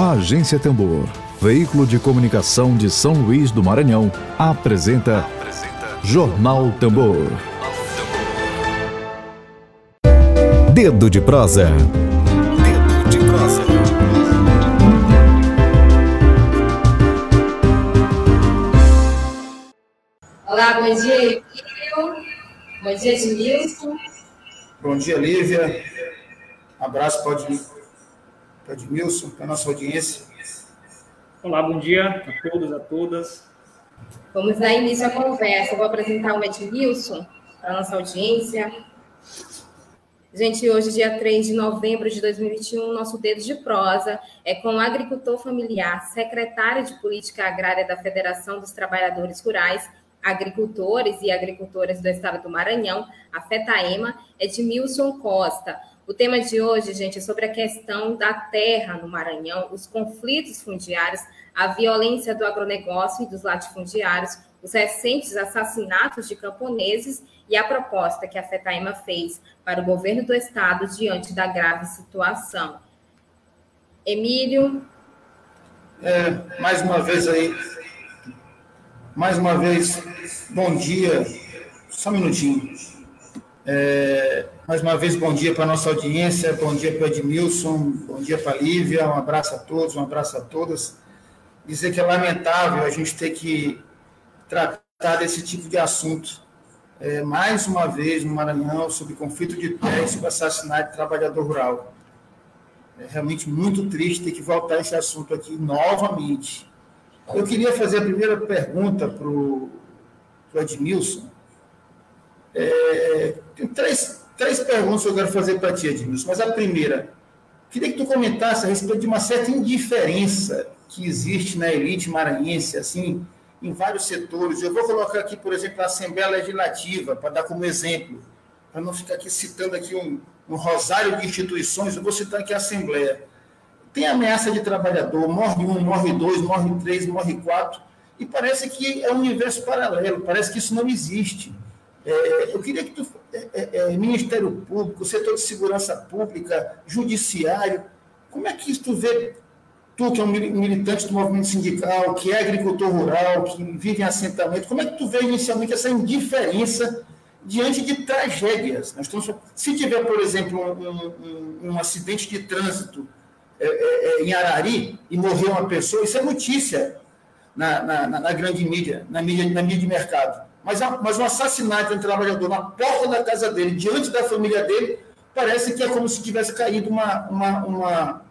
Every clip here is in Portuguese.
A Agência Tambor, veículo de comunicação de São Luís do Maranhão, apresenta, apresenta Jornal Tambor. Dedo de prosa. Dedo de prosa. Olá, bom dia, Emílio. Bom dia, Edmilson. Bom dia, Lívia. Abraço para Edmilson, para a nossa audiência. Olá, bom dia a todos, a todas. Vamos dar início à conversa. Eu vou apresentar o Edmilson para a nossa audiência. Gente, hoje, dia 3 de novembro de 2021, nosso dedo de prosa é com o agricultor familiar, secretário de Política Agrária da Federação dos Trabalhadores Rurais, agricultores e agricultoras do estado do Maranhão, a FETAEMA, Edmilson Costa. O tema de hoje, gente, é sobre a questão da terra no Maranhão, os conflitos fundiários, a violência do agronegócio e dos latifundiários, os recentes assassinatos de camponeses e a proposta que a FETAEMA fez para o governo do estado diante da grave situação. Emílio. É, mais uma vez aí, mais uma vez, bom dia. Só um minutinho. É, mais uma vez, bom dia para a nossa audiência, bom dia para o Edmilson, bom dia para a Lívia, um abraço a todos, um abraço a todas. Dizer que é lamentável a gente ter que tratar desse tipo de assunto, é, mais uma vez no Maranhão, sobre conflito de terra e sobre assassinato de trabalhador rural. É realmente muito triste ter que voltar esse assunto aqui novamente. Eu queria fazer a primeira pergunta para o Edmilson é, tem três, três perguntas que eu quero fazer para ti, Edmilson. Mas a primeira, queria que tu comentasse a respeito de uma certa indiferença que existe na elite maranhense, assim, em vários setores. Eu vou colocar aqui, por exemplo, a Assembleia Legislativa, para dar como exemplo, para não ficar aqui citando aqui um, um rosário de instituições, eu vou citar aqui a Assembleia. Tem ameaça de trabalhador, morre um, morre dois, morre três, morre quatro, e parece que é um universo paralelo, parece que isso não existe. É, eu queria que tu, é, é, é, Ministério Público, setor de segurança pública, judiciário, como é que tu vê, tu que é um militante do movimento sindical, que é agricultor rural, que vive em assentamento, como é que tu vê inicialmente essa indiferença diante de tragédias? Nós estamos, se tiver, por exemplo, um, um, um acidente de trânsito é, é, em Arari e morrer uma pessoa, isso é notícia na, na, na grande mídia, na mídia, na mídia de mercado. Mas, mas um assassinato de um trabalhador na porta da casa dele, diante da família dele, parece que é como se tivesse caído uma, uma, uma,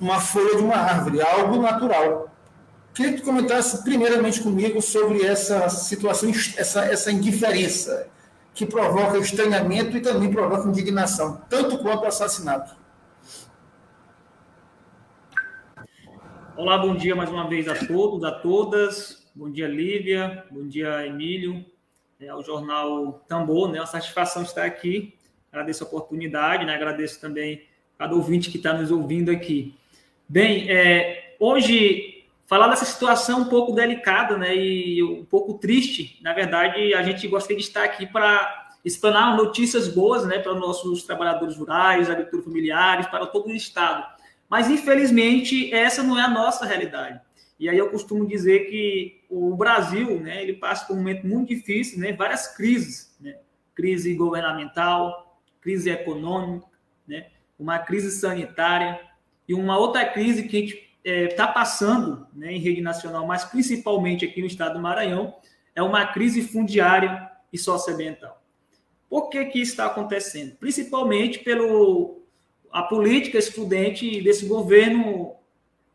uma folha de uma árvore, algo natural. Queria que tu comentasse primeiramente comigo sobre essa situação, essa, essa indiferença que provoca estranhamento e também provoca indignação, tanto quanto o assassinato. Olá, bom dia mais uma vez a todos, a todas. Bom dia, Lívia. Bom dia, Emílio. É, ao Jornal Tambor, né? Uma satisfação estar aqui. Agradeço a oportunidade, né? Agradeço também cada ouvinte que está nos ouvindo aqui. Bem, é, hoje, falar dessa situação um pouco delicada, né? E um pouco triste. Na verdade, a gente gostaria de estar aqui para explanar notícias boas, né? Para os nossos trabalhadores rurais, agricultores familiares, para todo o Estado. Mas, infelizmente, essa não é a nossa realidade. E aí eu costumo dizer que o Brasil, né, ele passa por um momento muito difícil, né, várias crises, né, crise governamental, crise econômica, né, uma crise sanitária e uma outra crise que a gente está é, tá passando né, em rede nacional, mas principalmente aqui no estado do Maranhão, é uma crise fundiária e socioambiental. Por que, que isso está acontecendo? Principalmente pelo a política excludente desse governo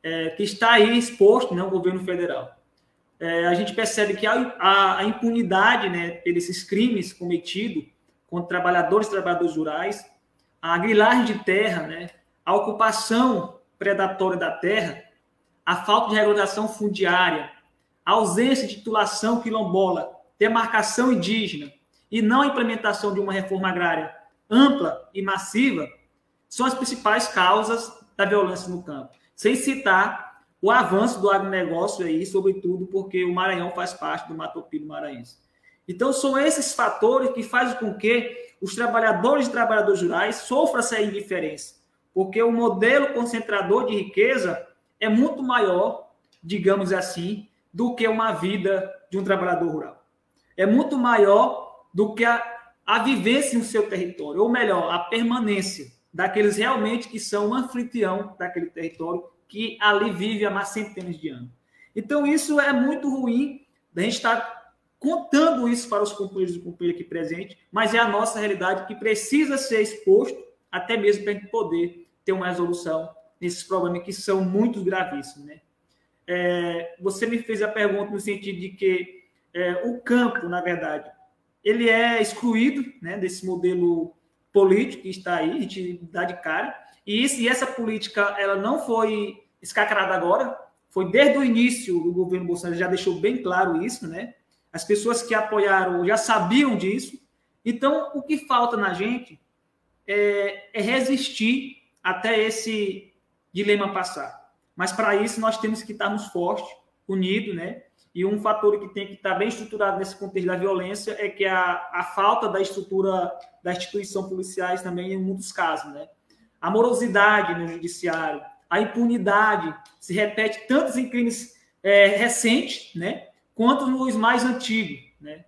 é, que está aí exposto, né, o governo federal. É, a gente percebe que a, a, a impunidade né, desses crimes cometidos contra trabalhadores e trabalhadoras rurais, a grilagem de terra, né, a ocupação predatória da terra, a falta de regularização fundiária, a ausência de titulação quilombola, demarcação indígena e não implementação de uma reforma agrária ampla e massiva são as principais causas da violência no campo sem citar o avanço do agronegócio aí, sobretudo porque o Maranhão faz parte do Matopilho Maranhense. Então, são esses fatores que fazem com que os trabalhadores e trabalhadoras rurais sofram essa indiferença, porque o modelo concentrador de riqueza é muito maior, digamos assim, do que uma vida de um trabalhador rural. É muito maior do que a, a vivência no seu território, ou melhor, a permanência daqueles realmente que são o anfitrião daquele território, que ali vive há centenas de anos. Então, isso é muito ruim, a gente está contando isso para os companheiros e companheiras aqui presentes, mas é a nossa realidade que precisa ser exposto, até mesmo para a gente poder ter uma resolução nesses problemas que são muito gravíssimos. Né? É, você me fez a pergunta no sentido de que é, o campo, na verdade, ele é excluído né, desse modelo político que está aí, a gente dá de cara, e, isso, e essa política ela não foi escacarada agora, foi desde o início do governo Bolsonaro, já deixou bem claro isso, né? As pessoas que apoiaram já sabiam disso. Então, o que falta na gente é, é resistir até esse dilema passar. Mas para isso nós temos que estarmos fortes, unidos, né? E um fator que tem que estar bem estruturado nesse contexto da violência é que a, a falta da estrutura da instituição policiais também em muitos casos, né? A morosidade no judiciário, a impunidade se repete tanto em crimes é, recentes, né, quanto nos mais antigos, né?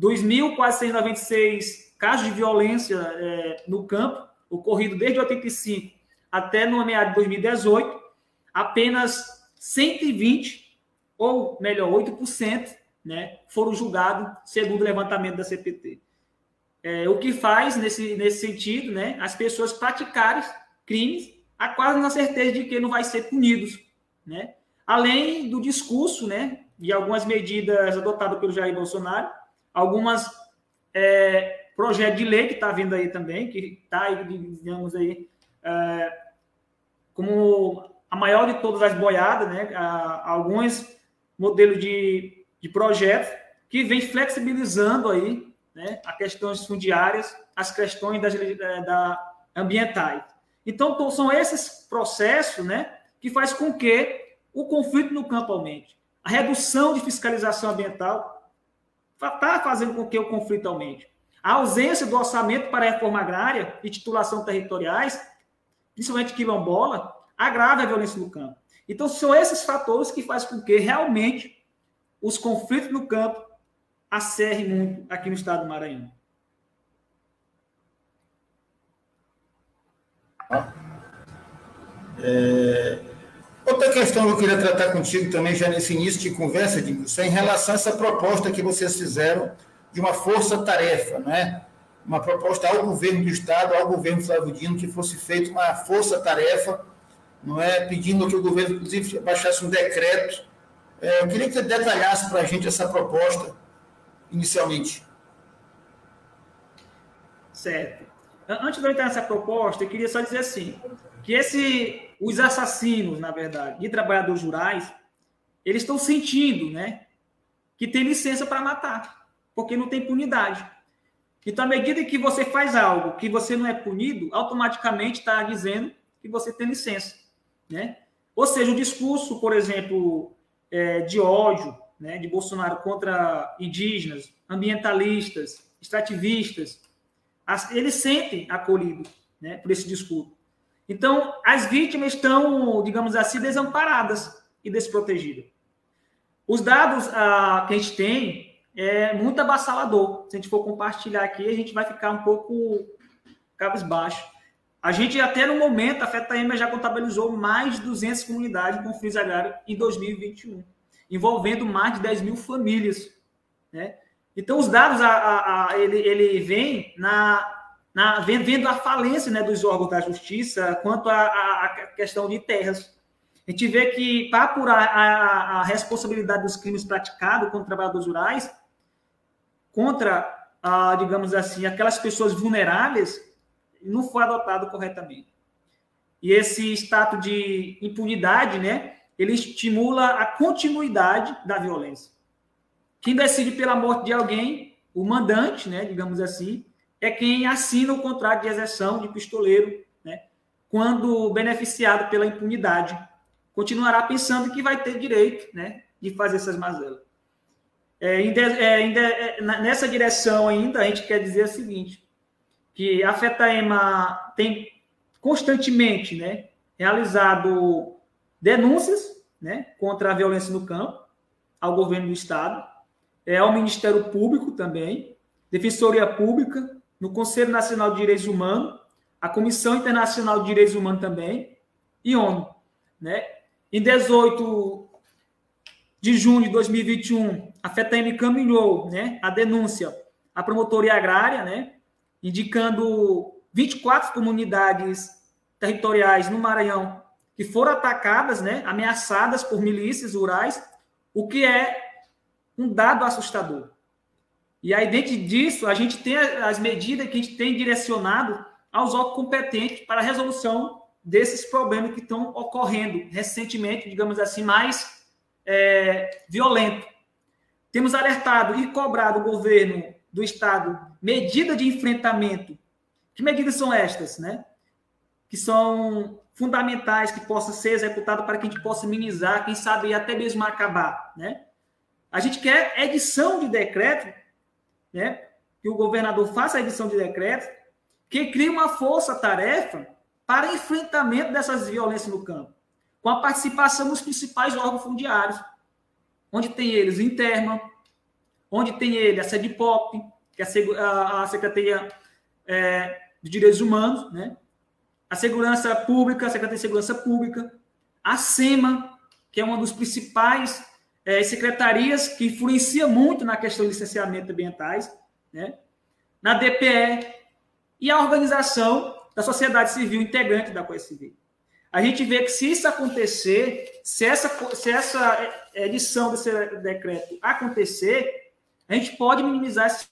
2.496 casos de violência é, no campo, ocorrido desde 85 até no meado de 2018, apenas 120, ou melhor, 8%, né, foram julgados segundo o levantamento da CPT. É, o que faz, nesse, nesse sentido, né, as pessoas praticarem crimes a quase na certeza de que não vai ser punidos, né? Além do discurso, né, e algumas medidas adotadas pelo Jair Bolsonaro, algumas é, projetos de lei que está vindo aí também, que está, digamos aí, é, como a maior de todas as boiadas, né, alguns modelos de, de projetos que vem flexibilizando aí né, as questões fundiárias, as questões das, é, da, ambientais. Então, são esses processos né, que faz com que o conflito no campo aumente. A redução de fiscalização ambiental está fazendo com que o conflito aumente. A ausência do orçamento para a reforma agrária e titulação territoriais, principalmente quilombola, agrava a violência no campo. Então, são esses fatores que fazem com que realmente os conflitos no campo acerrem muito aqui no estado do Maranhão. É... Outra questão que eu queria tratar contigo também, já nesse início de conversa, Edmilson, é em relação a essa proposta que vocês fizeram de uma força-tarefa, né? uma proposta ao governo do Estado, ao governo Flávio Dino, que fosse feita uma força-tarefa, não é? pedindo que o governo, inclusive, baixasse um decreto. É, eu queria que você detalhasse para a gente essa proposta, inicialmente. Certo. Antes de eu entrar nessa proposta, eu queria só dizer assim, que esse, os assassinos, na verdade, de trabalhadores rurais, eles estão sentindo, né, que tem licença para matar, porque não tem punidade. Então, à medida que você faz algo que você não é punido, automaticamente está dizendo que você tem licença, né? Ou seja, o discurso, por exemplo, é, de ódio, né, de Bolsonaro contra indígenas, ambientalistas, extrativistas, eles sentem acolhidos né, por esse discurso. Então, as vítimas estão, digamos assim, desamparadas e desprotegidas. Os dados ah, que a gente tem é muito avassalador. Se a gente for compartilhar aqui, a gente vai ficar um pouco cabisbaixo. A gente, até no momento, a FETAEMA já contabilizou mais de 200 comunidades com fins agrários em 2021, envolvendo mais de 10 mil famílias. Né? Então, os dados, a, a, a, ele, ele vem na, na, vendo a falência né, dos órgãos da justiça quanto à questão de terras. A gente vê que, para apurar a, responsabilidade dos crimes praticados contra trabalhadores rurais, contra, a, digamos assim, aquelas pessoas vulneráveis, não foi adotado corretamente. E esse status de impunidade, né, ele estimula a continuidade da violência. Quem decide pela morte de alguém, o mandante, né, digamos assim, é quem assina o contrato de exerção de pistoleiro, né, quando beneficiado pela impunidade. Continuará pensando que vai ter direito né, de fazer essas mazelas. É, é, é, nessa direção ainda, a gente quer dizer o seguinte, que a FETAEMA tem constantemente né, realizado denúncias né, contra a violência no campo ao governo do Estado, é, ao Ministério Público também, Defensoria Pública, no Conselho Nacional de Direitos Humanos, a Comissão Internacional de Direitos Humanos também e ONU. Né? Em 18 de junho de 2021, a FETEM encaminhou né, a denúncia à Promotoria Agrária, né, indicando 24 comunidades territoriais no Maranhão que foram atacadas, né, ameaçadas por milícias rurais, o que é um dado assustador. E aí, dentro disso, a gente tem as medidas que a gente tem direcionado aos órgãos competentes para a resolução desses problemas que estão ocorrendo recentemente, digamos assim, mais é, violento. Temos alertado e cobrado o governo do Estado medida de enfrentamento. Que medidas são estas, né? Que são fundamentais que possam ser executadas para que a gente possa minimizar, quem sabe até mesmo acabar, né? A gente quer edição de decreto, né? Que o governador faça a edição de decreto, que crie uma força-tarefa para enfrentamento dessas violências no campo, com a participação dos principais órgãos fundiários, onde tem eles o Interma, onde tem ele a SEDPOP, que é a, Secretaria é, de Direitos Humanos, né? a Segurança Pública, a Secretaria de Segurança Pública, a SEMA, que é uma dos principais é, secretarias que influencia muito na questão de licenciamento ambientais, né? na DPE, e a organização da sociedade civil integrante da Civil. A gente vê que se isso acontecer, se essa, se essa edição desse decreto acontecer, a gente pode minimizar esse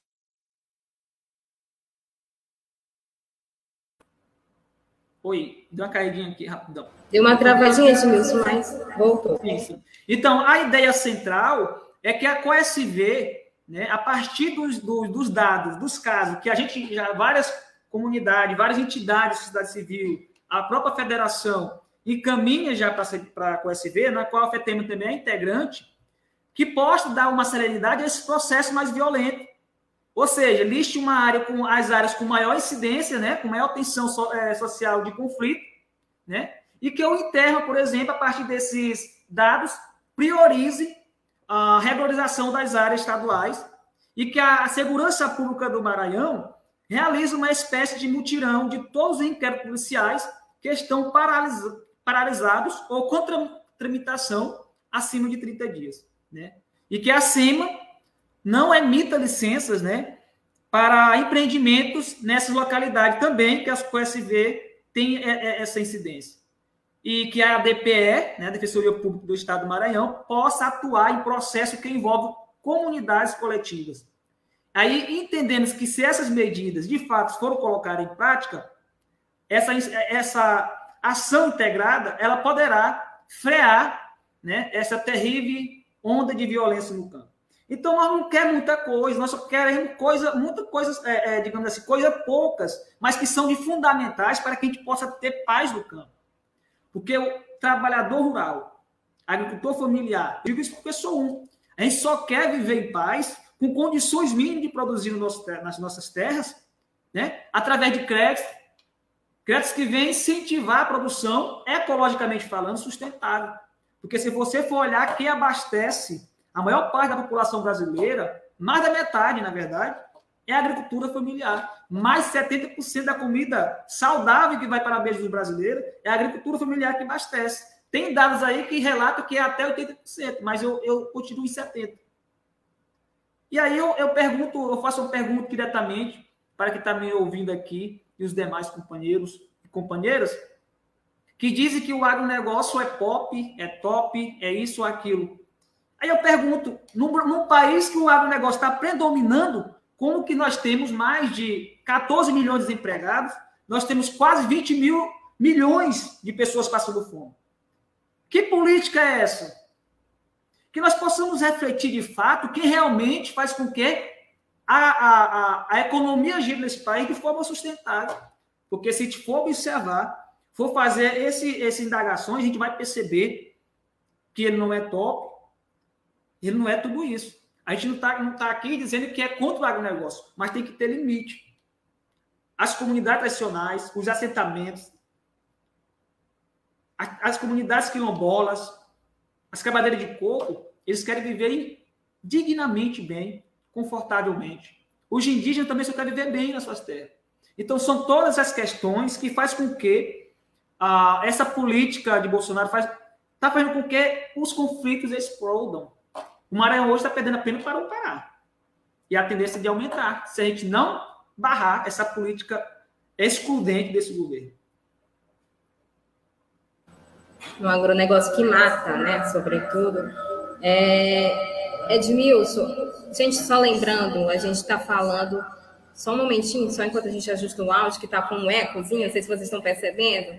Oi, deu uma caidinha aqui rapidão. Deu uma travadinha, Edmilson, mas voltou. Sim. Então, a ideia central é que a CoSV, né, a partir dos, dos, dos, dados, dos casos, que a gente já, várias comunidades, várias entidades da sociedade civil, a própria federação encaminha já para a CoSV, na qual a FETEMA também é integrante, que possa dar uma celeridade a esse processo mais violento ou seja, liste uma área com as áreas com maior incidência, né, com maior tensão so, é, social de conflito, né, e que o Interna, por exemplo, a partir desses dados, priorize a regularização das áreas estaduais e que a Segurança Pública do Maranhão realize uma espécie de mutirão de todos os inquéritos policiais que estão paralisados ou contra tramitação acima de 30 dias, né? E que acima não emita licenças né, para empreendimentos nessas localidades também, que as COSV tem é, é, essa incidência. E que a DPE, né, a Defensoria Pública do Estado do Maranhão, possa atuar em processo que envolve comunidades coletivas. Aí entendemos que se essas medidas de fato foram colocadas em prática, essa, essa ação integrada ela poderá frear né, essa terrível onda de violência no campo. Então, nós não queremos muita coisa, nós só queremos coisa, muitas coisas, é, é, digamos assim, coisas poucas, mas que são de fundamentais para que a gente possa ter paz no campo. Porque o trabalhador rural, agricultor familiar, digo isso porque sou um, a gente só quer viver em paz, com condições mínimas de produzir no nosso, nas nossas terras, né? através de créditos, créditos que vêm incentivar a produção, ecologicamente falando, sustentável. Porque se você for olhar quem abastece a maior parte da população brasileira, mais da metade, na verdade, é a agricultura familiar. Mais 70% da comida saudável que vai para a mesa dos brasileiros é a agricultura familiar que abastece. Tem dados aí que relatam que é até 80%, mas eu, eu continuo em 70%. E aí eu, eu pergunto, eu faço uma pergunta diretamente para quem está me ouvindo aqui e os demais companheiros e companheiras, que dizem que o agronegócio é pop, é top, é isso ou aquilo. Aí eu pergunto, num, num país que o agronegócio está predominando, como que nós temos mais de 14 milhões de desempregados, nós temos quase 20 mil milhões de pessoas passando fome. Que política é essa? Que nós possamos refletir de fato que realmente faz com que a, a, a, a economia gira nesse país de forma sustentável. Porque se a gente for observar, for fazer esse, essas indagações, a gente vai perceber que ele não é top, ele não é tudo isso. A gente não está não tá aqui dizendo que é contra o agronegócio, mas tem que ter limite. As comunidades tradicionais, os assentamentos, as comunidades quilombolas, as quebradeiras de coco, eles querem viver dignamente bem, confortavelmente. Os indígenas também só querem viver bem nas suas terras. Então, são todas as questões que faz com que ah, essa política de Bolsonaro faz está fazendo com que os conflitos explodam. O Maranhão hoje está perdendo apenas para o Pará. E a tendência de aumentar, se a gente não barrar essa política excludente desse governo. Um agronegócio que mata, né? Sobretudo. É... Edmilson, gente, só lembrando, a gente está falando. Só um momentinho, só enquanto a gente ajusta o áudio, que está com um ecozinho, não sei se vocês estão percebendo.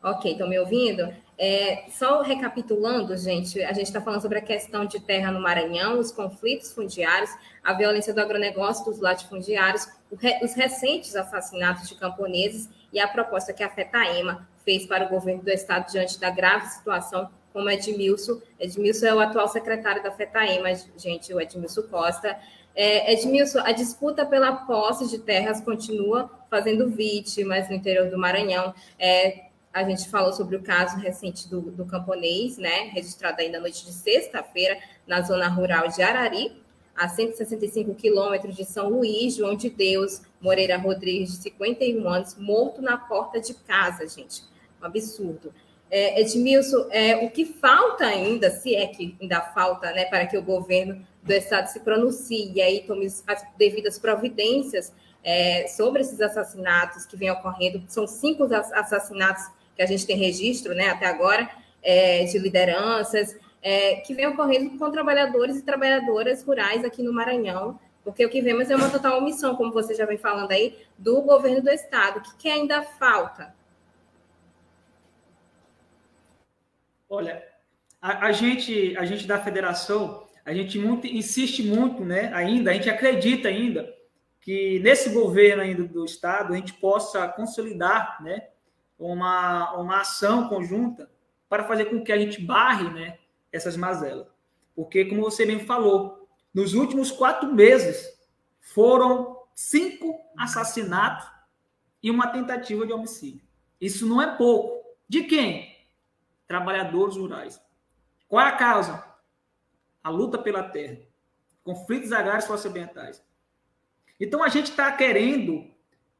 Ok, estão me ouvindo? É, só recapitulando, gente, a gente está falando sobre a questão de terra no Maranhão, os conflitos fundiários, a violência do agronegócio dos latifundiários, os recentes assassinatos de camponeses e a proposta que a FETAEMA fez para o governo do estado diante da grave situação, como Edmilson. Edmilson é o atual secretário da FETAEMA, gente, o Edmilson Costa. É, Edmilson, a disputa pela posse de terras continua fazendo vítimas no interior do Maranhão. É, a gente falou sobre o caso recente do, do camponês, né, registrado ainda na noite de sexta-feira, na zona rural de Arari, a 165 quilômetros de São Luís, João de Deus, Moreira Rodrigues, de 51 anos, morto na porta de casa, gente. Um absurdo. É, Edmilson, é, o que falta ainda, se é que ainda falta, né, para que o governo do Estado se pronuncie e aí tome as devidas providências é, sobre esses assassinatos que vêm ocorrendo, são cinco assassinatos que a gente tem registro né, até agora, é, de lideranças, é, que vem ocorrendo com trabalhadores e trabalhadoras rurais aqui no Maranhão, porque o que vemos é uma total omissão, como você já vem falando aí, do governo do Estado. O que, que ainda falta? Olha, a, a, gente, a gente da federação, a gente muito, insiste muito, né? Ainda, a gente acredita ainda que nesse governo ainda do Estado a gente possa consolidar, né? Uma, uma ação conjunta para fazer com que a gente barre né, essas mazelas. Porque, como você mesmo falou, nos últimos quatro meses foram cinco assassinatos e uma tentativa de homicídio. Isso não é pouco. De quem? Trabalhadores rurais. Qual é a causa? A luta pela terra. Conflitos agrários socioambientais. Então a gente está querendo,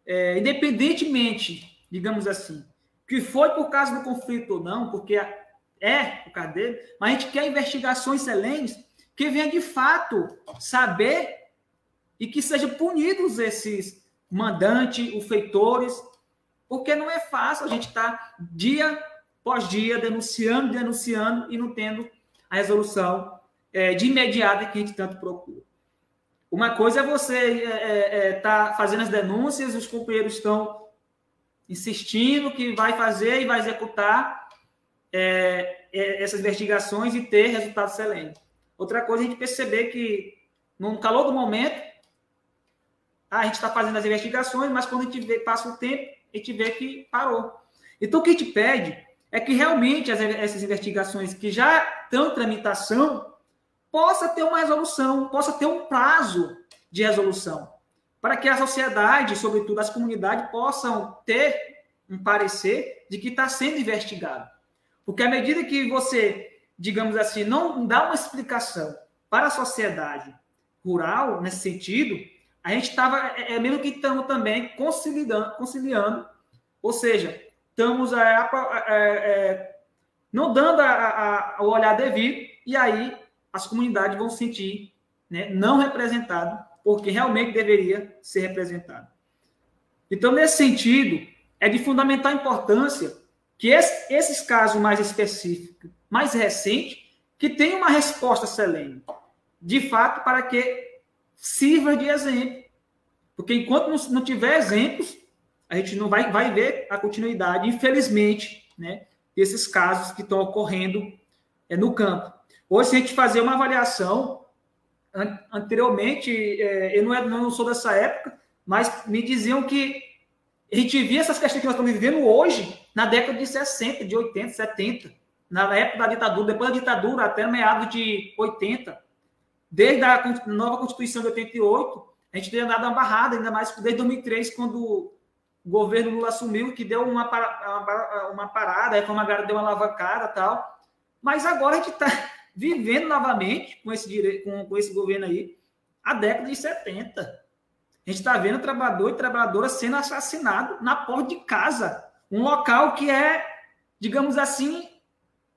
é, independentemente, digamos assim, que foi por causa do conflito ou não, porque é por causa dele, mas a gente quer investigações excelentes que venham de fato saber e que sejam punidos esses mandantes, os feitores, porque não é fácil a gente estar tá dia após dia denunciando, denunciando e não tendo a resolução é, de imediata que a gente tanto procura. Uma coisa é você estar é, é, tá fazendo as denúncias, os companheiros estão insistindo que vai fazer e vai executar é, é, essas investigações e ter resultados excelentes. Outra coisa, a gente perceber que, no calor do momento, a gente está fazendo as investigações, mas quando a gente vê, passa o tempo, a gente vê que parou. Então, o que a gente pede é que realmente as, essas investigações que já estão em tramitação possa ter uma resolução, possa ter um prazo de resolução para que a sociedade, sobretudo as comunidades, possam ter um parecer de que está sendo investigado. Porque à medida que você, digamos assim, não dá uma explicação para a sociedade rural nesse sentido, a gente estava, é, é mesmo que estamos também conciliando, conciliando ou seja, estamos é, é, não dando a, a, o olhar devido, e aí as comunidades vão sentir né, não representado porque realmente deveria ser representado. Então, nesse sentido, é de fundamental importância que esses casos mais específicos, mais recentes, que tenham uma resposta excelente, de fato, para que sirva de exemplo. Porque enquanto não tiver exemplos, a gente não vai, vai ver a continuidade, infelizmente, né, desses casos que estão ocorrendo é, no campo. Hoje, se a gente fazer uma avaliação anteriormente, é, eu não, é, não sou dessa época, mas me diziam que a gente via essas questões que nós estamos vivendo hoje na década de 60, de 80, 70, na época da ditadura, depois da ditadura, até meados de 80, desde a nova Constituição de 88, a gente tem andado uma barrada, ainda mais desde 2003, quando o governo Lula assumiu, que deu uma, uma, uma parada, a reforma agrária deu uma lavacada tal. Mas agora a gente está vivendo novamente com esse, com, com esse governo aí a década de 70. A gente está vendo trabalhador e trabalhadora sendo assassinado na porta de casa. Um local que é, digamos assim,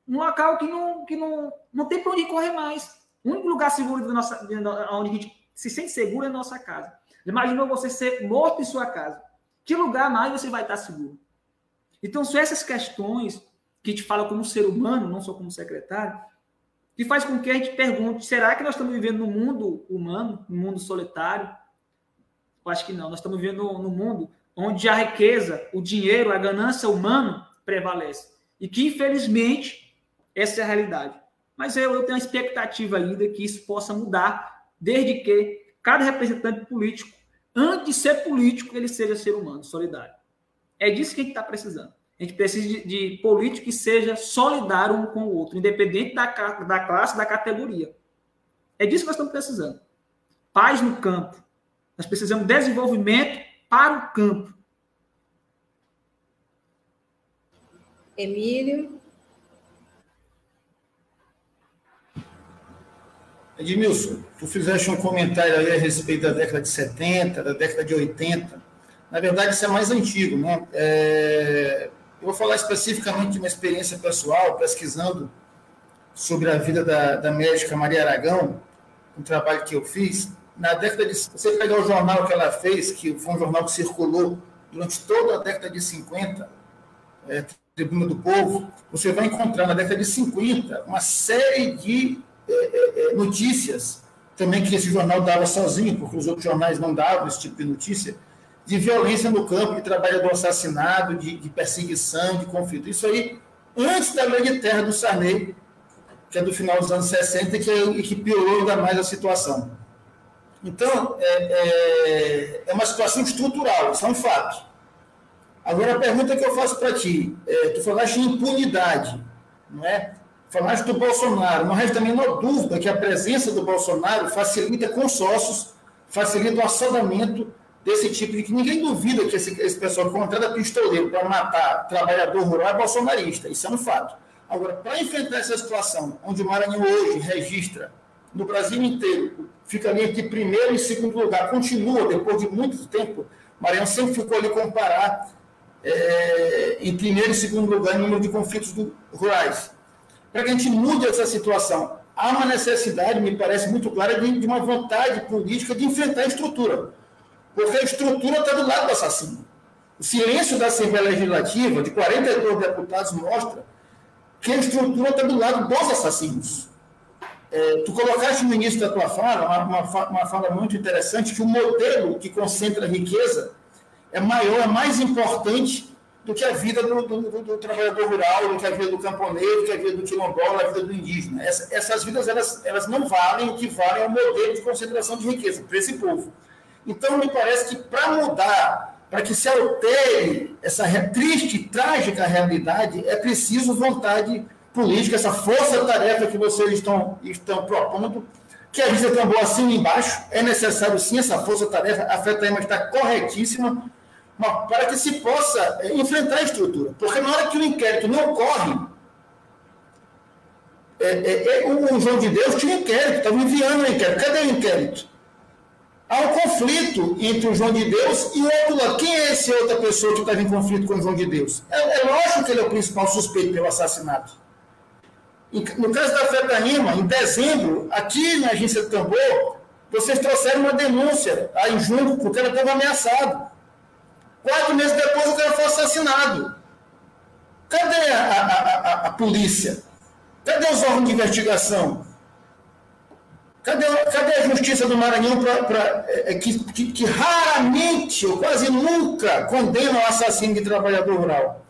um local que não, que não, não tem para onde correr mais. O único lugar seguro da nossa, onde a gente se sente seguro é a nossa casa. Imaginou você ser morto em sua casa. Que lugar mais você vai estar seguro? Então, são essas questões que gente fala como ser humano, não só como secretário, que faz com que a gente pergunte: será que nós estamos vivendo no mundo humano, no mundo solitário? Eu acho que não. Nós estamos vivendo no mundo onde a riqueza, o dinheiro, a ganância humana prevalece. E que, infelizmente, essa é a realidade. Mas eu, eu tenho a expectativa ainda que isso possa mudar, desde que cada representante político, antes de ser político, ele seja ser humano, solidário. É disso que a gente está precisando. A gente precisa de, de, político que seja solidário um com o outro, independente da, da classe, da categoria. É disso que nós estamos precisando. Paz no campo. Nós precisamos de desenvolvimento para o campo. Emílio. Edmilson, tu fizeste um comentário aí a respeito da década de 70, da década de 80. Na verdade, isso é mais antigo, né? É, eu vou falar especificamente de uma experiência pessoal, pesquisando sobre a vida da, da médica Maria Aragão, um trabalho que eu fiz. Na década de. Você pegar o jornal que ela fez, que foi um jornal que circulou durante toda a década de 50, é, Tribuna do Povo, você vai encontrar na década de 50 uma série de é, é, é, notícias, também que esse jornal dava sozinho, porque os outros jornais não davam esse tipo de notícia, de violência no campo, de trabalhador assassinado, de, de perseguição, de conflito. Isso aí, antes da lei de terra do Sarney, que é do final dos anos 60 e que, e que piorou ainda mais a situação. Então, é, é, é, uma situação estrutural, isso é um fato. Agora, a pergunta que eu faço para ti, é, tu falaste em impunidade, não é? Falaste do Bolsonaro, não resta a menor dúvida que a presença do Bolsonaro facilita consórcios, facilita o assadamento desse tipo de que ninguém duvida que esse, esse pessoal que contrata pistoleiro para matar trabalhador rural é bolsonarista. Isso é um fato. Agora, para enfrentar essa situação, onde o Maranhão hoje registra no Brasil inteiro, fica ali entre primeiro e segundo lugar, continua, depois de muito tempo, Maranhão sempre ficou ali comparar é, em primeiro e segundo lugar em número de conflitos do, rurais. Para que a gente mude essa situação, há uma necessidade, me parece muito clara, de, de uma vontade política de enfrentar a estrutura porque a estrutura está do lado do assassino. O silêncio da Assembleia Legislativa, de 42 deputados, mostra que a estrutura está do lado dos assassinos. É, tu colocaste no início da tua fala, uma, uma, uma fala muito interessante, que o modelo que concentra a riqueza é maior, é mais importante do que a vida do, do, do, do, trabalhador rural, do que a vida do camponês, do que a vida do quilombola, a vida do indígena. Essa, essas vidas elas, elas não valem o que valem ao modelo de concentração de riqueza para esse povo. Então, me parece que para mudar, para que se altere essa triste trágica realidade, é preciso vontade política, essa força-tarefa que vocês estão, estão propondo, que a gente tambor assim embaixo, é necessário sim essa força-tarefa, a FETAEMA está corretíssima, para que se possa é, enfrentar a estrutura. Porque na hora que o inquérito não ocorre, é, é, é o João de Deus tinha inquérito, estava enviando o inquérito. Cadê o inquérito? Há um conflito entre o João de Deus e o outro. Quem é essa outra pessoa que estava em conflito com o João de Deus? É, é lógico que ele é o principal suspeito pelo assassinato. No caso da Fetanima, em dezembro, aqui na agência do Tambor, vocês trouxeram uma denúncia aí em junho, porque ela estava ameaçado. Quatro meses depois, o cara foi assassinado. Cadê a, a, a, a polícia? Cadê os órgãos de investigação? Cadê, cadê a justiça do Maranhão para é, é, que, que, que, raramente ou quase nunca condena o assassino de trabalhador rural?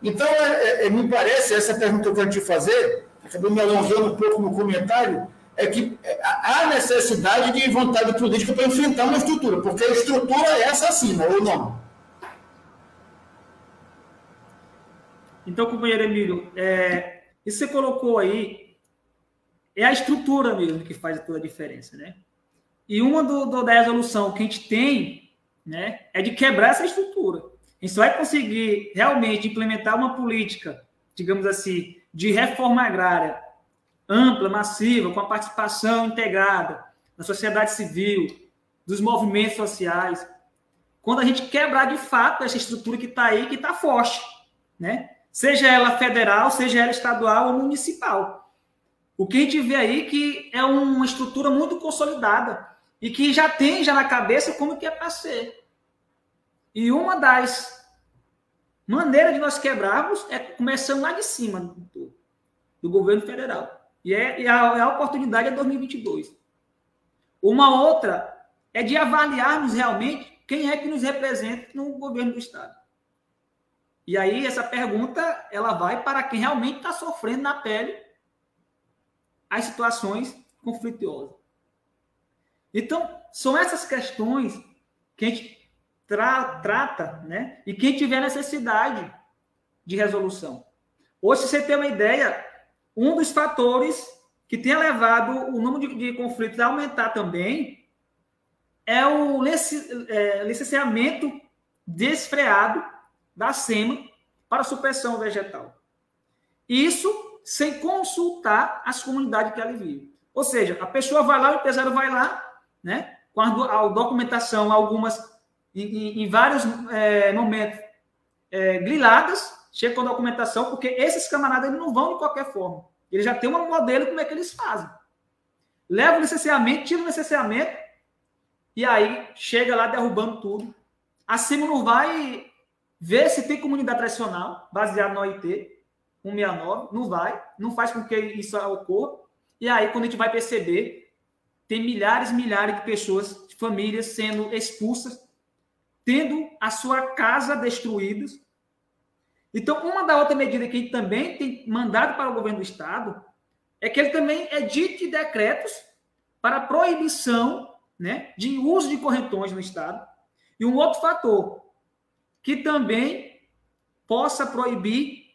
Então, é, é, é, me parece, essa pergunta que eu quero te fazer, acabei me alongando um pouco no comentário, é que é, há necessidade de vontade política para enfrentar uma estrutura, porque a estrutura é assassina, ou não? Então, companheiro Emílio, é, você colocou aí é a estrutura mesmo que faz toda a diferença, né? E uma do, do, da resolução que a gente tem, né, é de quebrar essa estrutura. A gente só vai conseguir realmente implementar uma política, digamos assim, de reforma agrária ampla, massiva, com a participação integrada da sociedade civil, dos movimentos sociais, quando a gente quebrar de fato essa estrutura que está aí, que está forte, né? Seja ela federal, seja ela estadual ou municipal. O que a gente vê aí que é uma estrutura muito consolidada e que já tem já na cabeça como que é para ser. E uma das maneiras de nós quebrarmos é começando lá de cima do, do governo federal. E, é, e a, a oportunidade é 2022. Uma outra é de avaliarmos realmente quem é que nos representa no governo do Estado. E aí essa pergunta ela vai para quem realmente está sofrendo na pele as situações conflituosas. Então, são essas questões que a gente tra trata, né? E quem tiver necessidade de resolução. Hoje, se você tem uma ideia, um dos fatores que tem levado o número de, de conflitos a aumentar também é o é, licenciamento desfreado da SEMA para supressão vegetal. Isso sem consultar as comunidades que ali vivem. Ou seja, a pessoa vai lá, o empresário vai lá, né, com a, documentação, algumas em, em vários é, momentos é, griladas, chega com a documentação, porque esses camaradas eles não vão de qualquer forma. Eles já têm um modelo como é que eles fazem. Leva o licenciamento, tira o licenciamento, e aí chega lá derrubando tudo. Acima não vai ver se tem comunidade tradicional, baseado no OIT, 169, não vai, não faz com que isso ocorra. E aí, quando a gente vai perceber, tem milhares e milhares de pessoas, de famílias sendo expulsas, tendo a sua casa destruída, então, uma da outra medida que ele também tem mandado para o governo do Estado é que ele também edite decretos para proibição né, de uso de correntões no Estado. E um outro fator, que também possa proibir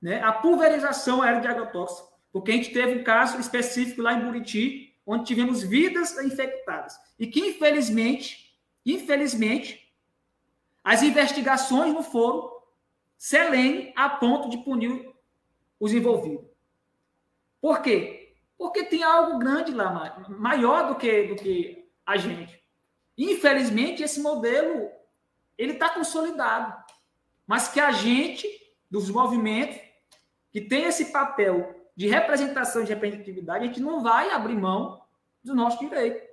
né, a pulverização aérea de agrotóxico, porque a gente teve um caso específico lá em Buriti, onde tivemos vidas infectadas. E que, infelizmente, infelizmente, as investigações não foram selene a ponto de punir os envolvidos. Por quê? Porque tem algo grande lá, maior do que, do que a gente. Infelizmente, esse modelo ele está consolidado, mas que a gente, dos movimentos, que tem esse papel de representação de representatividade, a gente não vai abrir mão do nosso direito.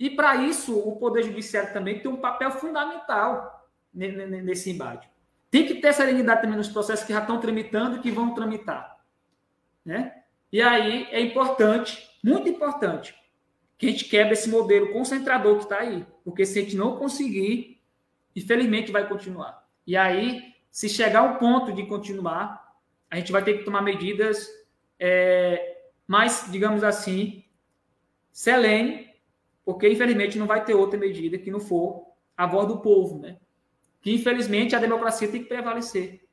E para isso, o Poder Judiciário também tem um papel fundamental nesse embate. Tem que ter serenidade também nos processos que já estão tramitando e que vão tramitar. Né? E aí é importante, muito importante, que a gente quebre esse modelo concentrador que está aí. Porque se a gente não conseguir, infelizmente vai continuar. E aí, se chegar ao ponto de continuar, a gente vai ter que tomar medidas é, mais, digamos assim, selene, porque infelizmente não vai ter outra medida que não for a voz do povo, né? que infelizmente a democracia tem que prevalecer.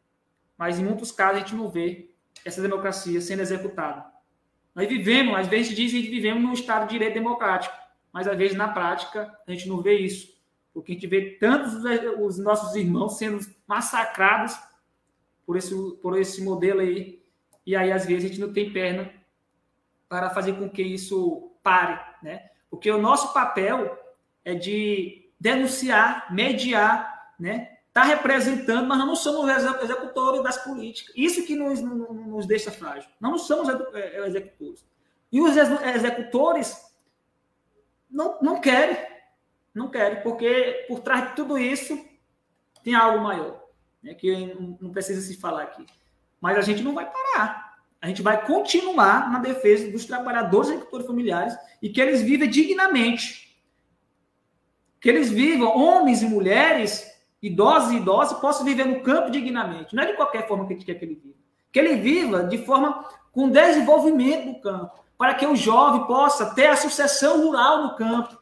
Mas em muitos casos a gente não vê essa democracia sendo executada. Nós vivemos, às vezes dizem que vivemos num Estado de direito democrático, mas às vezes na prática a gente não vê isso. Porque a gente vê tantos os nossos irmãos sendo massacrados por esse, por esse modelo aí, e aí às vezes a gente não tem perna para fazer com que isso pare, né? Porque o nosso papel é de denunciar, mediar né? Está representando, mas não somos executores das políticas. Isso que nos, nos deixa frágil. Não somos é, executores. E os executores não, não querem. Não querem, porque por trás de tudo isso tem algo maior, né, que não precisa se falar aqui. Mas a gente não vai parar. A gente vai continuar na defesa dos trabalhadores executores familiares e que eles vivem dignamente. Que eles vivam, homens e mulheres, idosos e idosas possam viver no campo dignamente. Não é de qualquer forma que a gente quer que ele viva. Que ele viva de forma com desenvolvimento do campo, para que o jovem possa ter a sucessão rural no campo.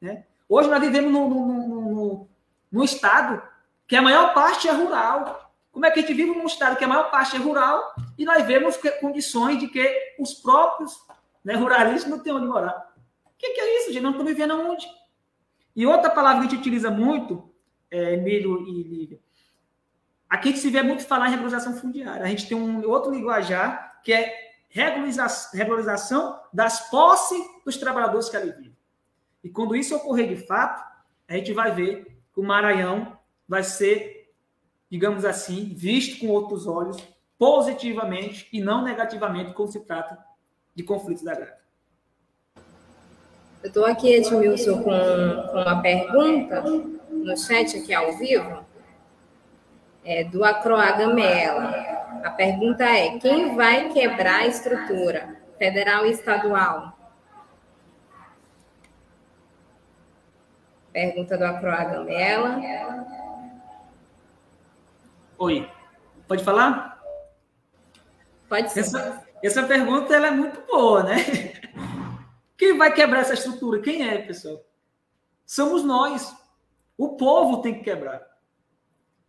Né? Hoje nós vivemos num, no no estado que a maior parte é rural. Como é que a gente vive num estado que a maior parte é rural e nós vemos que, condições de que os próprios né, ruralistas não têm onde morar? O que, que, é isso, gente? Não estão vivendo onde? E outra palavra que a gente utiliza muito é, Emílio e Lívia. Aqui a gente se vê muito falar em regularização fundiária. A gente tem um outro linguajar que é regularização, regularização das posses dos trabalhadores que ali vivem. E quando isso ocorrer de fato, a gente vai ver que o Maranhão vai ser, digamos assim, visto com outros olhos, positivamente e não negativamente, quando se trata de conflitos da greve. Eu estou aqui, Edmilson, com, com uma pergunta no chat aqui ao vivo, é, do Acroagamela. A pergunta é: quem vai quebrar a estrutura, federal e estadual? Pergunta do Acroagamela. Oi, pode falar? Pode ser. Essa, essa pergunta ela é muito boa, né? Quem vai quebrar essa estrutura? Quem é, pessoal? Somos nós. O povo tem que quebrar.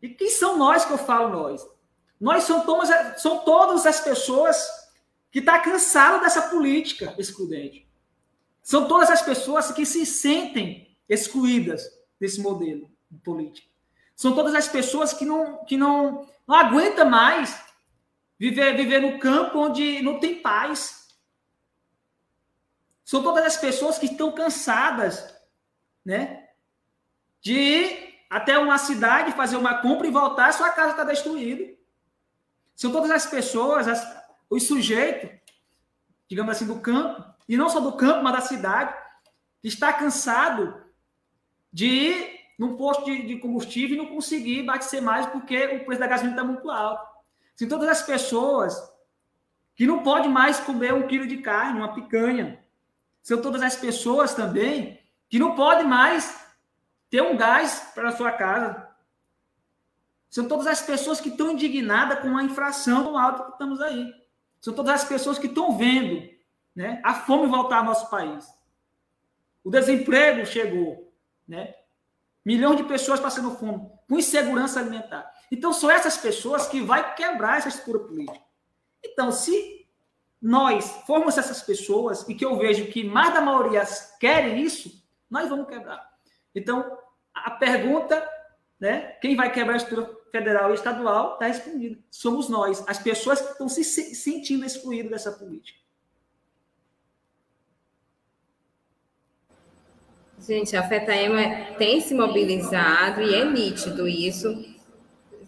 E quem são nós que eu falo nós? Nós somos, são todas as pessoas que estão tá cansadas dessa política excludente. São todas as pessoas que se sentem excluídas desse modelo de política. São todas as pessoas que não, que não, não aguentam mais viver, viver no campo onde não tem paz. São todas as pessoas que estão cansadas né, de ir até uma cidade fazer uma compra e voltar, sua casa está destruída. São todas as pessoas, as, os sujeitos, digamos assim, do campo, e não só do campo, mas da cidade, que está cansado de ir num posto de, de combustível e não conseguir abastecer mais porque o preço da gasolina está muito alto. São todas as pessoas que não podem mais comer um quilo de carne, uma picanha. São todas as pessoas também que não podem mais ter um gás para sua casa. São todas as pessoas que estão indignadas com a infração do alto que estamos aí. São todas as pessoas que estão vendo né, a fome voltar ao nosso país. O desemprego chegou. Né? Milhões de pessoas passando fome, com insegurança alimentar. Então, são essas pessoas que vai quebrar essa estrutura política. Então, se nós formos essas pessoas, e que eu vejo que mais da maioria querem isso, nós vamos quebrar. Então, a pergunta, né, quem vai quebrar a estrutura federal e estadual, está respondida. Somos nós, as pessoas que estão se sentindo excluídas dessa política. Gente, a FETAEMA tem se mobilizado e é nítido isso.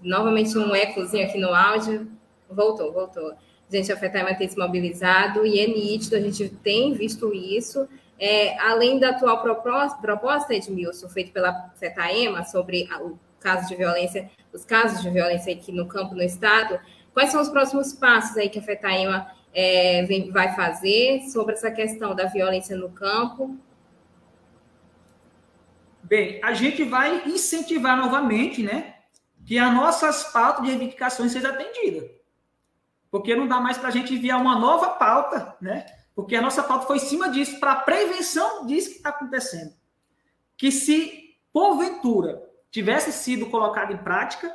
Novamente um ecozinho aqui no áudio. Voltou, voltou. Gente, a FETAEMA tem se mobilizado e é nítido, a gente tem visto isso. É, além da atual proposta, Edmilson, feita pela FETAEMA sobre o caso de violência, os casos de violência aqui no campo, no Estado, quais são os próximos passos aí que a FETAEMA é, vem, vai fazer sobre essa questão da violência no campo? Bem, a gente vai incentivar novamente, né, que as nossas pautas de reivindicações sejam atendidas. Porque não dá mais para a gente enviar uma nova pauta, né, porque a nossa pauta foi em cima disso, para a prevenção disso que está acontecendo. Que se, porventura, tivesse sido colocado em prática,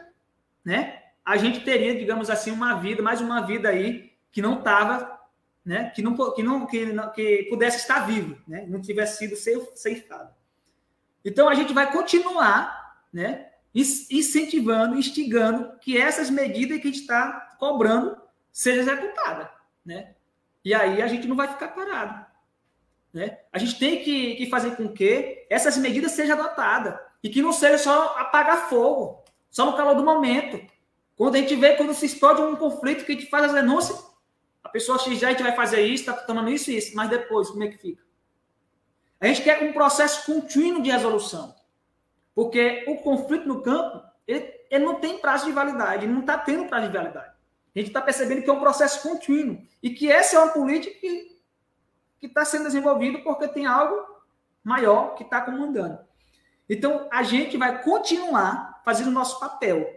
né, a gente teria, digamos assim, uma vida, mais uma vida aí que não estava, né, que não, que não, que, que pudesse estar vivo, né, não tivesse sido ceifado. Então a gente vai continuar, né, incentivando, instigando que essas medidas que a gente está cobrando sejam executadas, né? E aí a gente não vai ficar parado. Né? A gente tem que, que fazer com que essas medidas sejam adotadas e que não seja só apagar fogo, só no calor do momento. Quando a gente vê, quando se explode um conflito, que a gente faz as denúncias, a pessoa X já a gente vai fazer isso, está tomando isso e isso, mas depois, como é que fica? A gente quer um processo contínuo de resolução. Porque o conflito no campo, ele, ele não tem prazo de validade, ele não está tendo prazo de validade. A gente está percebendo que é um processo contínuo e que essa é uma política que está sendo desenvolvida porque tem algo maior que está comandando. Então, a gente vai continuar fazendo o nosso papel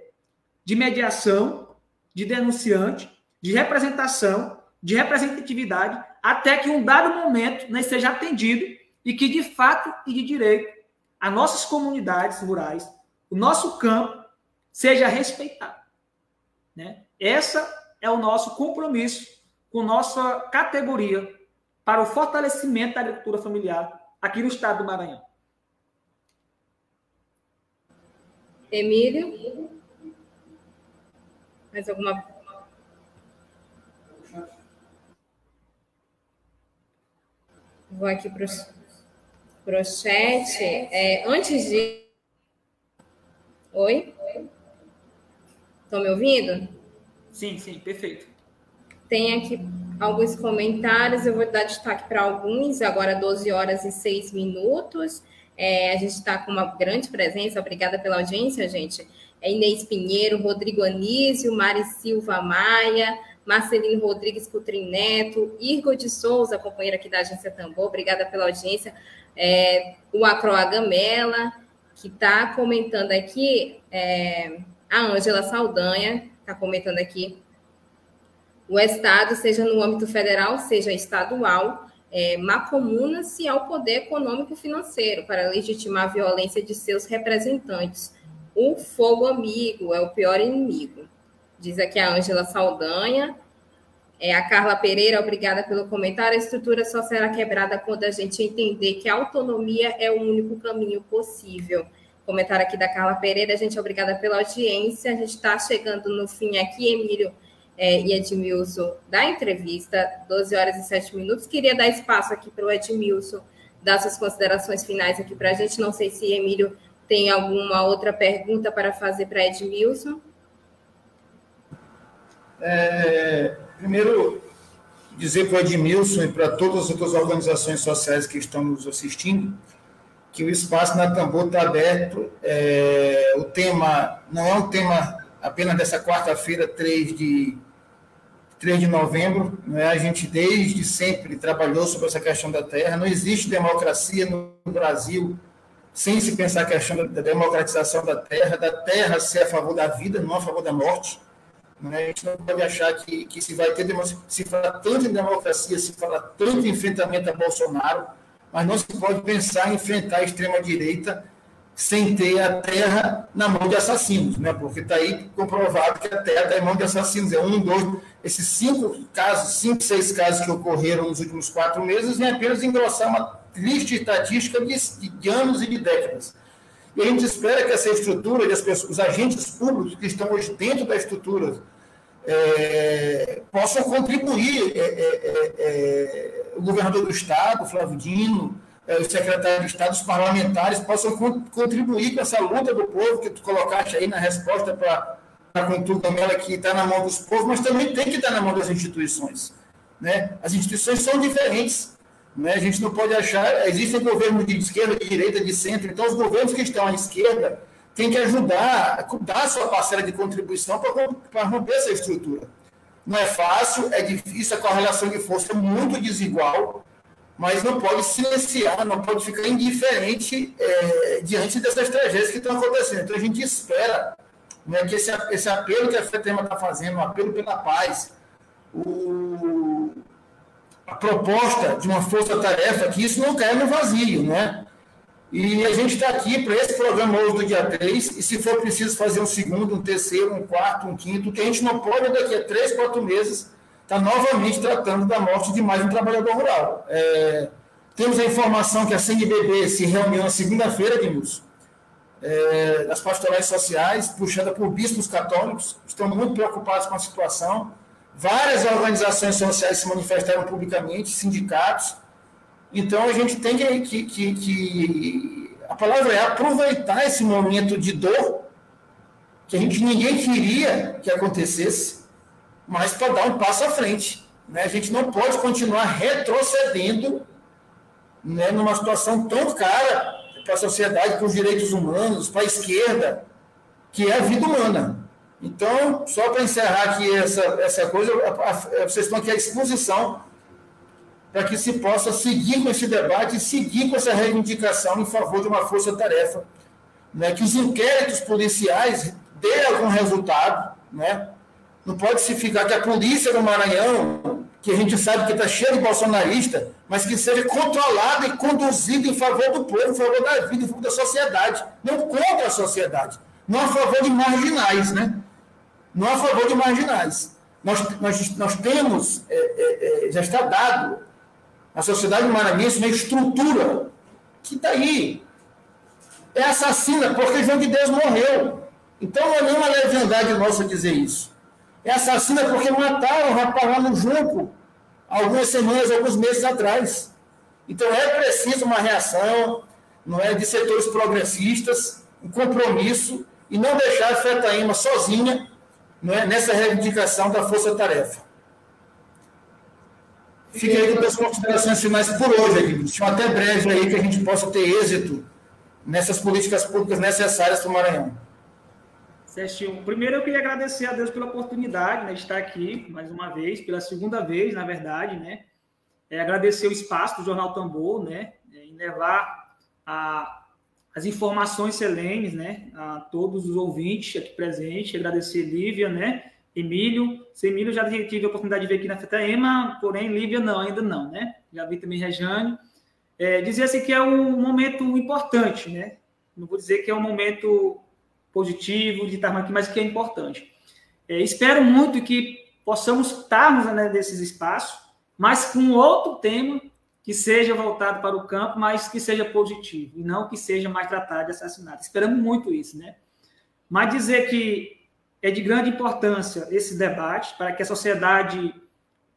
de mediação, de denunciante, de representação, de representatividade, até que um dado momento né, seja atendido e que, de fato e de direito, as nossas comunidades rurais, o nosso campo, seja respeitado. Né? Essa é o nosso compromisso com nossa categoria para o fortalecimento da agricultura familiar aqui no estado do Maranhão. Emílio? Mais alguma Vou aqui para o chat. É, antes de. Oi? Estão me ouvindo? Sim, sim, perfeito. Tem aqui alguns comentários, eu vou dar destaque para alguns, agora 12 horas e 6 minutos. É, a gente está com uma grande presença, obrigada pela audiência, gente. É Inês Pinheiro, Rodrigo Anísio, Mari Silva Maia, Marcelino Rodrigues Cutrim Neto, Irgo de Souza, companheira aqui da Agência Tambor, obrigada pela audiência. É, o Acroa Gamela, que está comentando aqui, é, a Ângela Saldanha está comentando aqui, o Estado, seja no âmbito federal, seja estadual, é, macomuna-se ao poder econômico-financeiro para legitimar a violência de seus representantes. O fogo amigo é o pior inimigo. Diz aqui a Ângela Saldanha. É, a Carla Pereira, obrigada pelo comentário. A estrutura só será quebrada quando a gente entender que a autonomia é o único caminho possível. Comentário aqui da Carla Pereira, gente, obrigada pela audiência. A gente está chegando no fim aqui, Emílio é, e Edmilson, da entrevista, 12 horas e 7 minutos. Queria dar espaço aqui para o Edmilson dar suas considerações finais aqui para a gente. Não sei se Emílio tem alguma outra pergunta para fazer para Edmilson. É, primeiro, dizer para o Edmilson e para todas as outras organizações sociais que estão nos assistindo que o espaço na Tambor está aberto. É, o tema não é um tema apenas dessa quarta-feira, 3 de, 3 de novembro. Né? A gente, desde sempre, trabalhou sobre essa questão da terra. Não existe democracia no Brasil sem se pensar a questão da democratização da terra, da terra ser a favor da vida, não a favor da morte. Né? A gente não pode achar que, que se vai ter se fala tanto em democracia, se fala tanto em enfrentamento a Bolsonaro, mas não se pode pensar em enfrentar a extrema-direita sem ter a terra na mão de assassinos, né? porque está aí comprovado que a terra está em mão de assassinos. É um, dois, esses cinco casos, cinco, seis casos que ocorreram nos últimos quatro meses, vem apenas engrossar uma lista estatística de, de anos e de décadas. E a gente espera que essa estrutura e pessoas, os agentes públicos que estão hoje dentro da estrutura é, possam contribuir. É, é, é, o governador do Estado, Flávio Dino, é, o secretário de Estado, os parlamentares possam contribuir com essa luta do povo que tu colocaste aí na resposta para a Contuga Mela, que está na mão dos povos, mas também tem que estar na mão das instituições. Né? As instituições são diferentes. Né? A gente não pode achar. Existem governos de esquerda, de direita, de centro. Então, os governos que estão à esquerda têm que ajudar, dar a sua parcela de contribuição para romper essa estrutura. Não é fácil, é difícil, a correlação de força é muito desigual, mas não pode silenciar, não pode ficar indiferente é, diante dessas tragédias que estão acontecendo. Então, a gente espera né, que esse, esse apelo que a FETEMA está fazendo, um apelo pela paz, o, a proposta de uma força-tarefa, que isso não cai no vazio, né? E a gente está aqui para esse programa hoje do dia 3, e se for preciso fazer um segundo, um terceiro, um quarto, um quinto, que a gente não pode daqui a três, quatro meses estar tá novamente tratando da morte de mais um trabalhador rural. É, temos a informação que a CNBB se reuniu na segunda-feira, Denilson, é, das pastorais sociais, puxada por bispos católicos, estão muito preocupados com a situação, Várias organizações sociais se manifestaram publicamente, sindicatos. Então, a gente tem que, que, que, a palavra é aproveitar esse momento de dor, que a gente ninguém queria que acontecesse, mas para dar um passo à frente. Né? A gente não pode continuar retrocedendo né, numa situação tão cara para a sociedade, para os direitos humanos, para a esquerda, que é a vida humana. Então, só para encerrar aqui essa, essa coisa, vocês estão aqui à exposição para que se possa seguir com esse debate, seguir com essa reivindicação em favor de uma força-tarefa, né? que os inquéritos policiais dêem algum resultado, né? não pode se ficar que a polícia do Maranhão, que a gente sabe que está cheia de bolsonarista, mas que seja controlada e conduzida em favor do povo, em favor da vida, em favor da sociedade, não contra a sociedade, não a favor de marginais, né? Não a favor de marginais. Nós, nós, nós temos, é, é, é, já está dado à sociedade maranhense uma estrutura que está aí. é assassina porque João de Deus morreu. Então não é nenhuma leviandade nossa dizer isso. É assassina porque mataram o rapaz lá no Junco, algumas semanas, alguns meses atrás. Então é preciso uma reação, não é, de setores progressistas, um compromisso e não deixar a Fetaíma sozinha é, nessa reivindicação da força-tarefa. Fiquei aí com as considerações finais por hoje, Edmilson. Até breve aí que a gente possa ter êxito nessas políticas públicas necessárias para o Maranhão. Sérgio, primeiro eu queria agradecer a Deus pela oportunidade né, de estar aqui mais uma vez, pela segunda vez, na verdade, né? É, agradecer o espaço do Jornal Tambor, né? Em levar a, as informações selenes, né? A todos os ouvintes aqui presentes. Agradecer Lívia, né? Emílio. Se Emílio já tive a oportunidade de ver aqui na FETAEMA, porém Lívia não, ainda não, né? Já vi também Rejane. É, dizer assim que é um momento importante, né? Não vou dizer que é um momento positivo de estarmos aqui, mas que é importante. É, espero muito que possamos estarmos né, nesses espaços, mas com outro tema que seja voltado para o campo, mas que seja positivo, e não que seja mais tratado de assassinato. Esperamos muito isso, né? Mas dizer que é de grande importância esse debate para que a sociedade,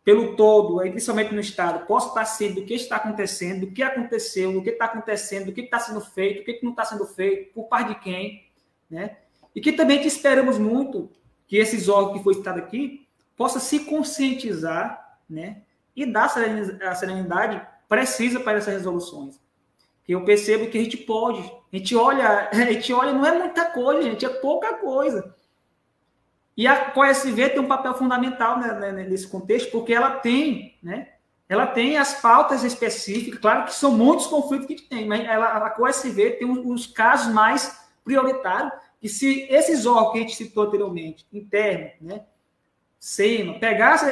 pelo todo, principalmente no Estado, possa estar ciente do que está acontecendo, do que aconteceu, do que está acontecendo, do que está sendo feito, do que não está sendo feito, por parte de quem, né? E que também que esperamos muito que esses órgãos que foi citado aqui possa se conscientizar, né? E dar a serenidade precisa para essas resoluções. Eu percebo que a gente pode, a gente olha, a gente olha, não é muita coisa, gente, é pouca coisa. E a COSV tem um papel fundamental né, né, né, nesse contexto, porque ela tem, né, ela tem as pautas específicas, claro que são muitos conflitos que a gente tem, mas ela, a COSV tem os, os casos mais prioritários, e se esses órgãos que a gente citou anteriormente, interno, né, SEMA, pegasse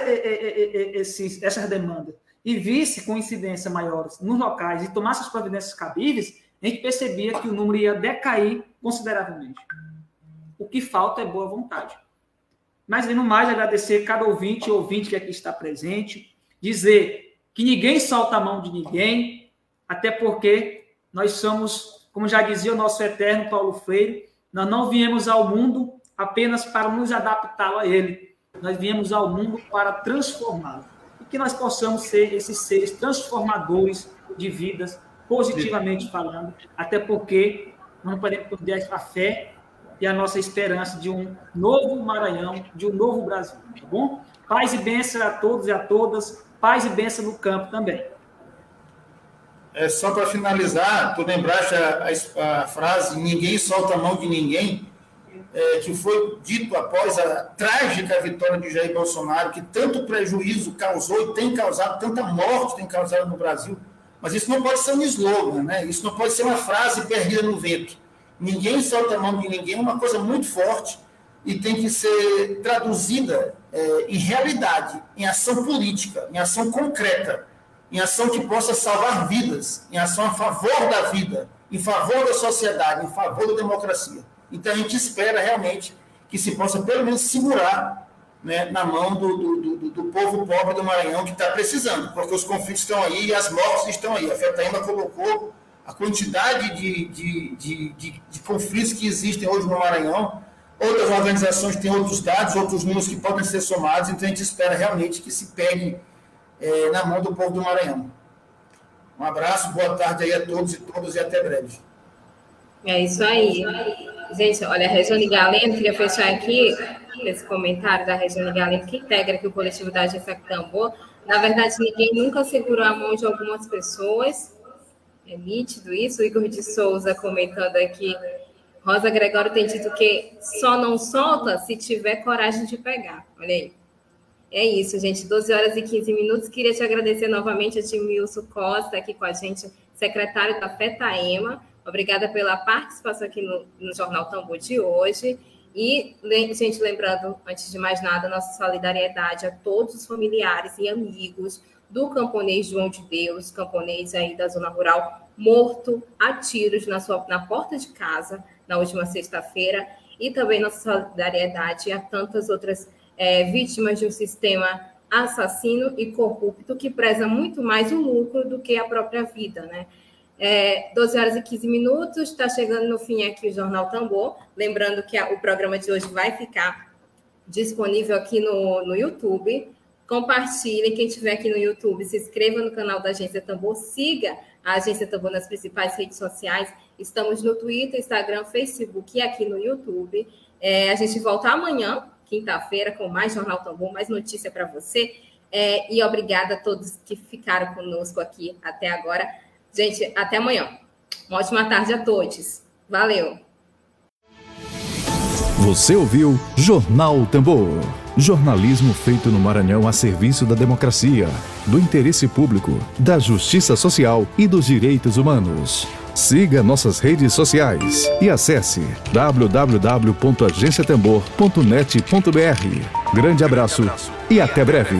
essas demandas e visse com incidência maiores nos locais e tomasse as providências cabíveis, a gente percebia que o número ia decair consideravelmente. O que falta é boa vontade. Mas, no mais, agradecer cada ouvinte e ouvinte que aqui está presente, dizer que ninguém solta a mão de ninguém, até porque nós somos, como já dizia o nosso eterno Paulo Freire, nós não viemos ao mundo apenas para nos adaptá-lo a ele, nós viemos ao mundo para transformá-lo. Que nós possamos ser esses seres transformadores de vidas, positivamente falando, até porque nós não podemos perder a fé e a nossa esperança de um novo Maranhão, de um novo Brasil, tá bom? Paz e bênção a todos e a todas, paz e bênção no campo também. É, só para finalizar, tu lembraste a, a, a, frase ninguém solta a mão de ninguém, é, que foi dito após a trágica vitória de Jair Bolsonaro, que tanto prejuízo causou e tem causado, tanta morte tem causado no Brasil. Mas isso não pode ser um slogan, né? isso não pode ser uma frase perdida no vento ninguém solta a mão de ninguém, é uma coisa muito forte e tem que ser traduzida é, em realidade, em ação política, em ação concreta, em ação que possa salvar vidas, em ação a favor da vida, em favor da sociedade, em favor da democracia. Então a gente espera realmente que se possa pelo menos segurar né, na mão do, do, do, do, povo pobre do Maranhão que está precisando, porque os conflitos estão aí e as mortes estão aí. A FETAIMA colocou a quantidade de, de, de, de, de conflitos que existem hoje no Maranhão. Outras organizações têm outros dados, outros números que podem ser somados, então a gente espera realmente que se pegue é, na mão do povo do Maranhão. Um abraço, boa tarde aí a todos e todas e até breve. É isso aí. Gente, olha, a Regiane Galeno, queria fechar aqui esse comentário da Regiane Galeno, que integra aqui o coletivo da Agência Tambor. Na verdade, ninguém nunca segurou a mão de algumas pessoas, é nítido isso. O Igor de Souza comentando aqui. Rosa Gregório tem dito que só não solta se tiver coragem de pegar. Olha aí. É isso, gente. 12 horas e 15 minutos. Queria te agradecer novamente a Timilson Costa aqui com a gente, secretário da FETAEMA. Obrigada pela participação aqui no, no Jornal Tambor de hoje. E, gente, lembrando, antes de mais nada, nossa solidariedade a todos os familiares e amigos do camponês João de Deus, camponês aí da zona rural, morto a tiros na, sua, na porta de casa na última sexta-feira, e também nossa solidariedade a tantas outras é, vítimas de um sistema assassino e corrupto que preza muito mais o lucro do que a própria vida, né? É, 12 horas e 15 minutos, está chegando no fim aqui o Jornal Tambor. Lembrando que a, o programa de hoje vai ficar disponível aqui no, no YouTube. Compartilhem, quem estiver aqui no YouTube, se inscreva no canal da Agência Tambor, siga a Agência Tambor nas principais redes sociais. Estamos no Twitter, Instagram, Facebook e aqui no YouTube. É, a gente volta amanhã, quinta-feira, com mais Jornal Tambor, mais notícia para você. É, e obrigada a todos que ficaram conosco aqui até agora. Gente, até amanhã. Uma ótima tarde a todos. Valeu. Você ouviu Jornal Tambor. Jornalismo feito no Maranhão a serviço da democracia, do interesse público, da justiça social e dos direitos humanos. Siga nossas redes sociais e acesse www.agenciatambor.net.br. Grande abraço e até breve.